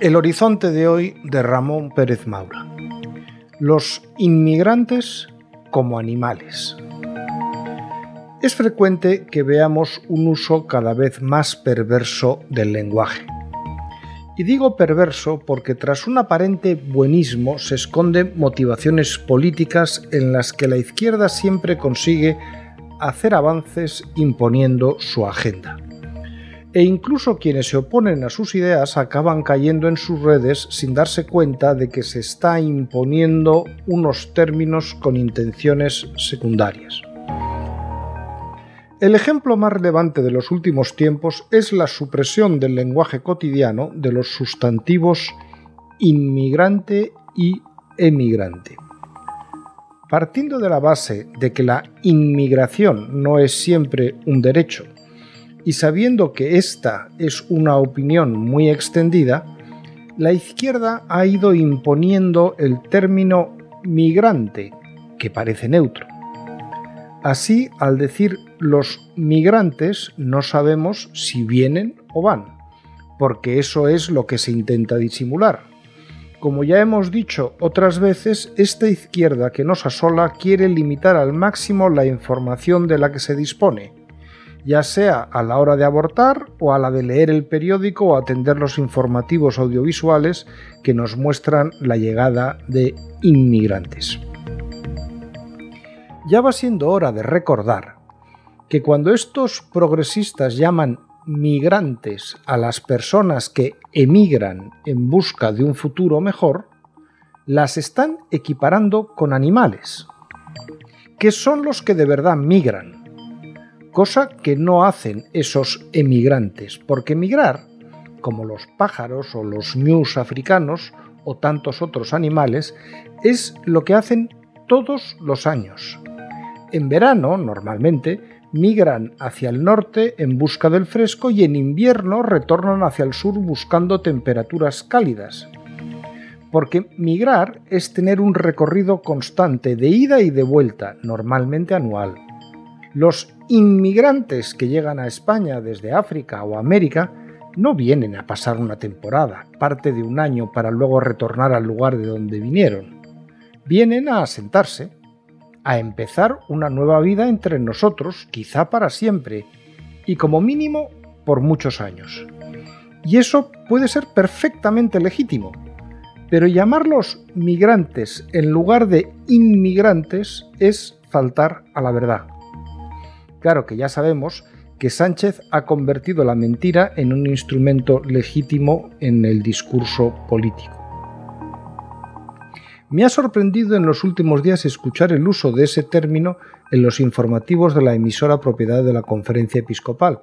El horizonte de hoy de Ramón Pérez Maura. Los inmigrantes como animales. Es frecuente que veamos un uso cada vez más perverso del lenguaje. Y digo perverso porque tras un aparente buenismo se esconden motivaciones políticas en las que la izquierda siempre consigue hacer avances imponiendo su agenda e incluso quienes se oponen a sus ideas acaban cayendo en sus redes sin darse cuenta de que se está imponiendo unos términos con intenciones secundarias. El ejemplo más relevante de los últimos tiempos es la supresión del lenguaje cotidiano de los sustantivos inmigrante y emigrante. Partiendo de la base de que la inmigración no es siempre un derecho, y sabiendo que esta es una opinión muy extendida, la izquierda ha ido imponiendo el término migrante, que parece neutro. Así, al decir los migrantes, no sabemos si vienen o van, porque eso es lo que se intenta disimular. Como ya hemos dicho otras veces, esta izquierda que nos asola quiere limitar al máximo la información de la que se dispone, ya sea a la hora de abortar o a la de leer el periódico o atender los informativos audiovisuales que nos muestran la llegada de inmigrantes. Ya va siendo hora de recordar que cuando estos progresistas llaman migrantes a las personas que emigran en busca de un futuro mejor, las están equiparando con animales, que son los que de verdad migran cosa que no hacen esos emigrantes, porque emigrar, como los pájaros o los ñus africanos o tantos otros animales, es lo que hacen todos los años. En verano, normalmente, migran hacia el norte en busca del fresco y en invierno retornan hacia el sur buscando temperaturas cálidas. Porque migrar es tener un recorrido constante de ida y de vuelta, normalmente anual. Los inmigrantes que llegan a España desde África o América no vienen a pasar una temporada, parte de un año para luego retornar al lugar de donde vinieron. Vienen a asentarse, a empezar una nueva vida entre nosotros, quizá para siempre, y como mínimo por muchos años. Y eso puede ser perfectamente legítimo, pero llamarlos migrantes en lugar de inmigrantes es faltar a la verdad. Claro que ya sabemos que Sánchez ha convertido la mentira en un instrumento legítimo en el discurso político. Me ha sorprendido en los últimos días escuchar el uso de ese término en los informativos de la emisora propiedad de la conferencia episcopal,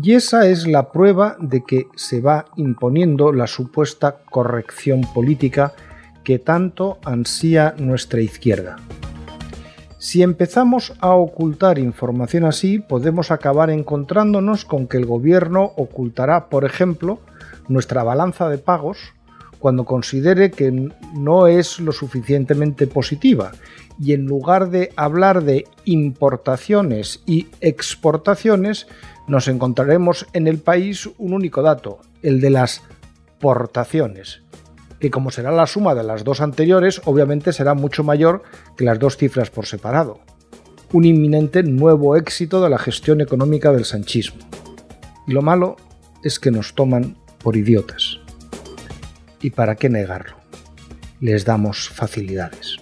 y esa es la prueba de que se va imponiendo la supuesta corrección política que tanto ansía nuestra izquierda. Si empezamos a ocultar información así, podemos acabar encontrándonos con que el gobierno ocultará, por ejemplo, nuestra balanza de pagos cuando considere que no es lo suficientemente positiva y en lugar de hablar de importaciones y exportaciones, nos encontraremos en el país un único dato, el de las portaciones que como será la suma de las dos anteriores, obviamente será mucho mayor que las dos cifras por separado. Un inminente nuevo éxito de la gestión económica del sanchismo. Y lo malo es que nos toman por idiotas. ¿Y para qué negarlo? Les damos facilidades.